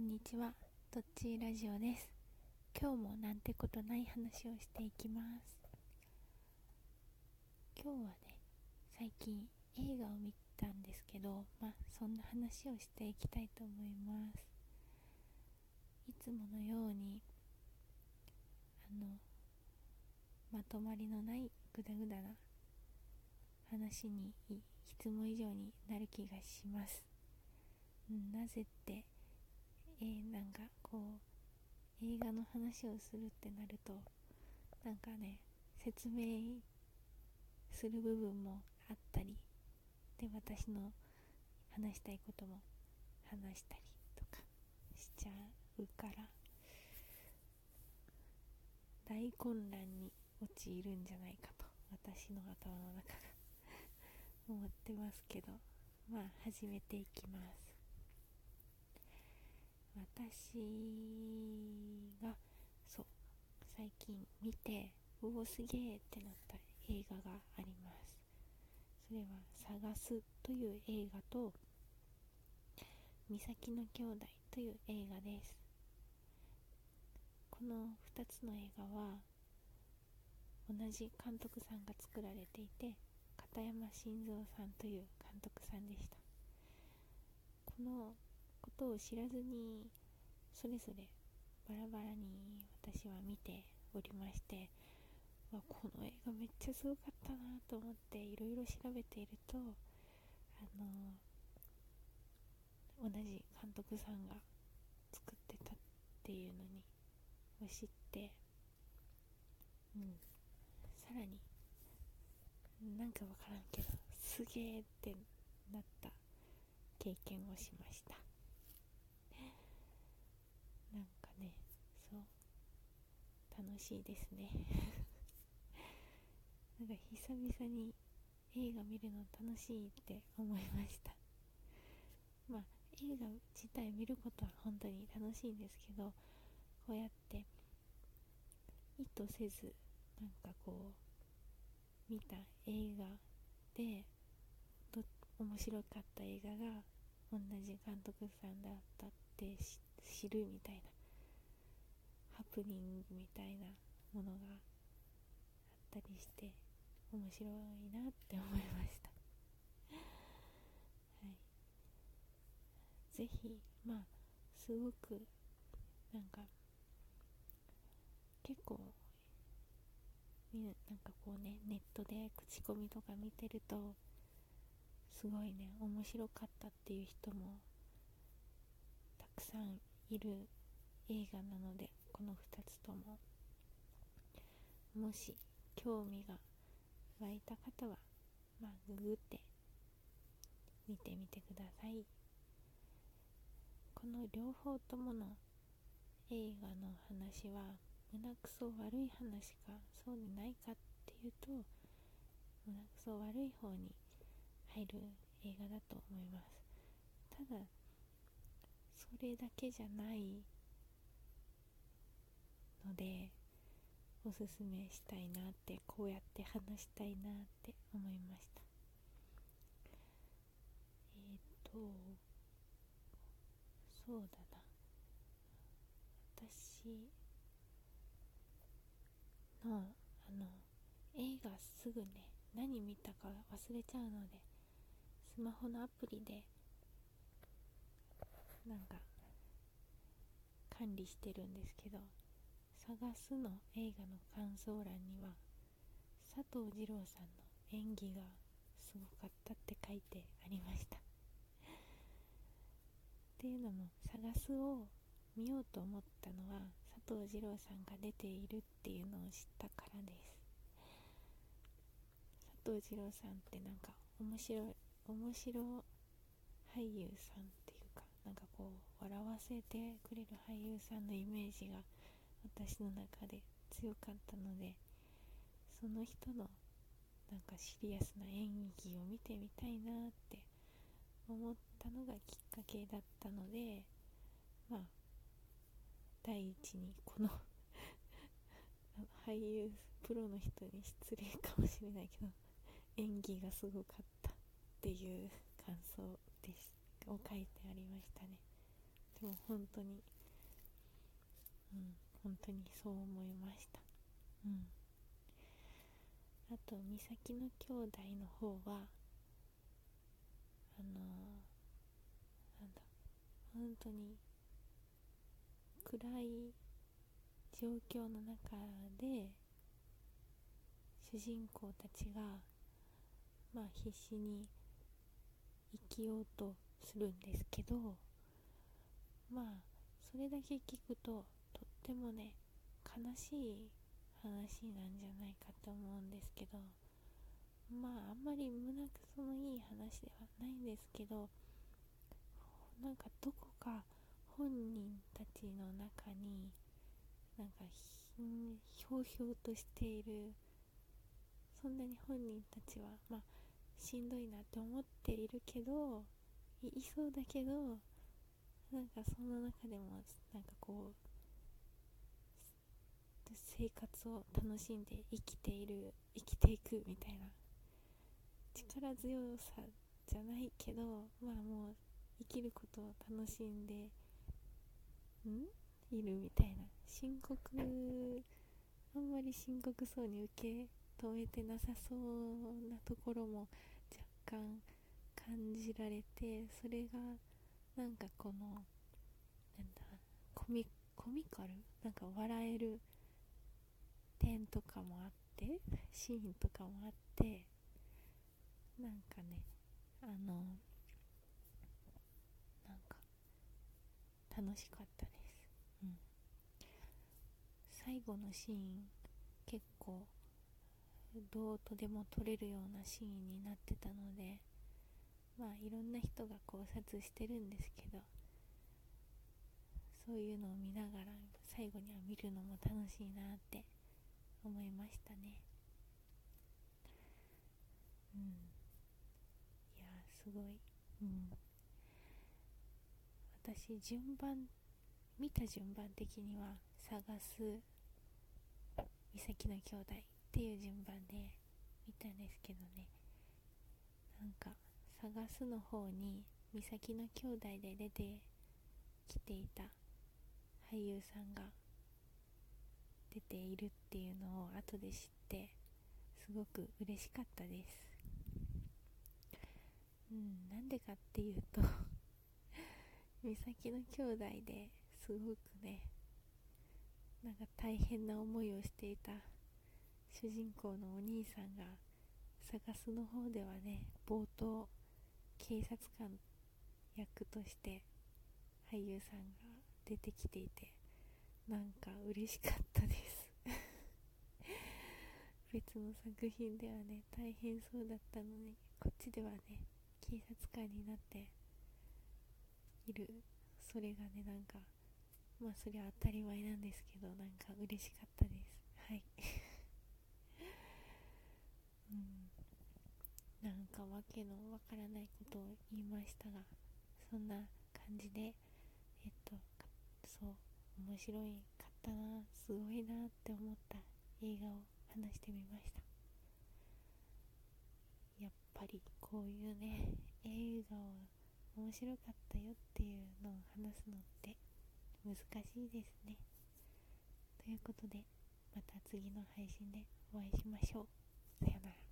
んにちは。どっちラジオです。今日もなんてことない話をしていきます。今日はね最近映画を見たんですけどまあそんな話をしていきたいと思います。いつものようにあのまとまりのないグダグダな話にいつも以上になる気がします、うん、なぜって、んかこう映画の話をするってなるとなんかね説明する部分もあったりで私の話したいことも話したりとかしちゃうから大混乱に陥るんじゃないかと私の頭の中が思ってますけどまあ始めていきます。私がそう最近見てうおすげえってなった映画があります。それは「探す」という映画と「岬の兄弟」という映画です。この2つの映画は同じ監督さんが作られていて片山晋三さんという監督さんでした。このことを知らずにそれぞれバラバラに私は見ておりましてこの映画めっちゃすごかったなと思っていろいろ調べているとあの同じ監督さんが作ってたっていうのにを知ってうん。さらになんかわからんけどすげえってなった経験をしましたなんかねそう楽しいですね。なんか久々に映画見るの楽しいって思いました。まあ映画自体見ることは本当に楽しいんですけどこうやって意図せずなんかこう見た映画で面白かった映画が同じ監督さんだったって知るみたいなハプニングみたいなものがあったりして面白いなって思いました。はい。是非まあすごくなんか結構みなんかこうねネットで口コミとか見てるとすごいね面白かったっていう人もたくさんいる映画なのでこの2つとも。もし興味が湧いた方はまあググって見てみてください。この両方ともの映画の話は胸くそ悪い話かそうでないかっていうと胸くそ悪い方に入る映画だと思います。ただそれだけじゃないのでおすすめしたいなってこうやって話したいなって思いました。えっ、ー、とそうだな。私のあの映画すぐね何見たか忘れちゃうのでスマホのアプリでなんか管理してるんですけど探すの映画の感想欄には佐藤二郎さんの演技がすごかったって書いてありました。っていうのも探すを見ようと思ったのは佐藤二郎さんが出ているっていうのを知ったからです。佐藤二郎さんってなんか面白い面白俳優さんっていうかなんかこう笑わせてくれる俳優さんのイメージが私の中で強かったのでその人のなんかシリアスな演技を見てみたいなって思ったのがきっかけだったのでまあ第一にこの俳優プロの人に失礼かもしれないけど演技がすごかったっていう感想です。を書いてありましたね。でも本当にうん。本当にそう思いました。うん。あと美咲の兄弟の方はあのなんだ本当に暗い状況の中で主人公たちがまあ必死に生きようとするんですけどまあそれだけ聞くととってもね悲しい話なんじゃないかと思うんですけどまああんまり胸くそのいい話ではないんですけどなんかどこか本人たちの中になんかひょうひょうとしているそんなに本人たちはまあしんどいなって思っているけどいそうだけどなんかその中でもなんかこう生活を楽しんで生きている生きていくみたいな。力強さじゃないけどまあもう生きることを楽しんでん？いるみたいな。深刻あんまり深刻そうに受け止めてなさそうなところも若干感じられてそれがなんかこのなんだコミコミカル？なんか笑える点とかもあってシーンとかもあってなんかねあのなんか楽しかったです、うん、最後のシーン結構どうとでも撮れるようなシーンになってたのでまあいろんな人が考察してるんですけどそういうのを見ながら最後には見るのも楽しいなって思いましたね。うん。いやすごい。うん。私順番見た順番的には探す美咲の兄弟っていう順番で見たんですけどね。なんか探すの方に美咲の兄弟で出てきていた俳優さんが出ているっていうのを後で知ってすごく嬉しかったです。うんなんでかっていうと 美咲の兄弟ですごくねなんか大変な思いをしていた主人公のお兄さんが探すの方ではね冒頭警察官役として俳優さんが出てきていてなんか嬉しかったです。別の作品ではね大変そうだったのにこっちではね警察官になっている。それがねなんかまあそれは当たり前なんですけどなんか嬉しかったです。はい。うん、なんかわけのわからないことを言いましたがそんな感じでえっとそう面白いかったなすごいなって思った映画を話してみました。やっぱりこういうね映画を面白かったよっていうのを話すのって難しいですね。ということでまた次の配信でお会いしましょう。さよなら。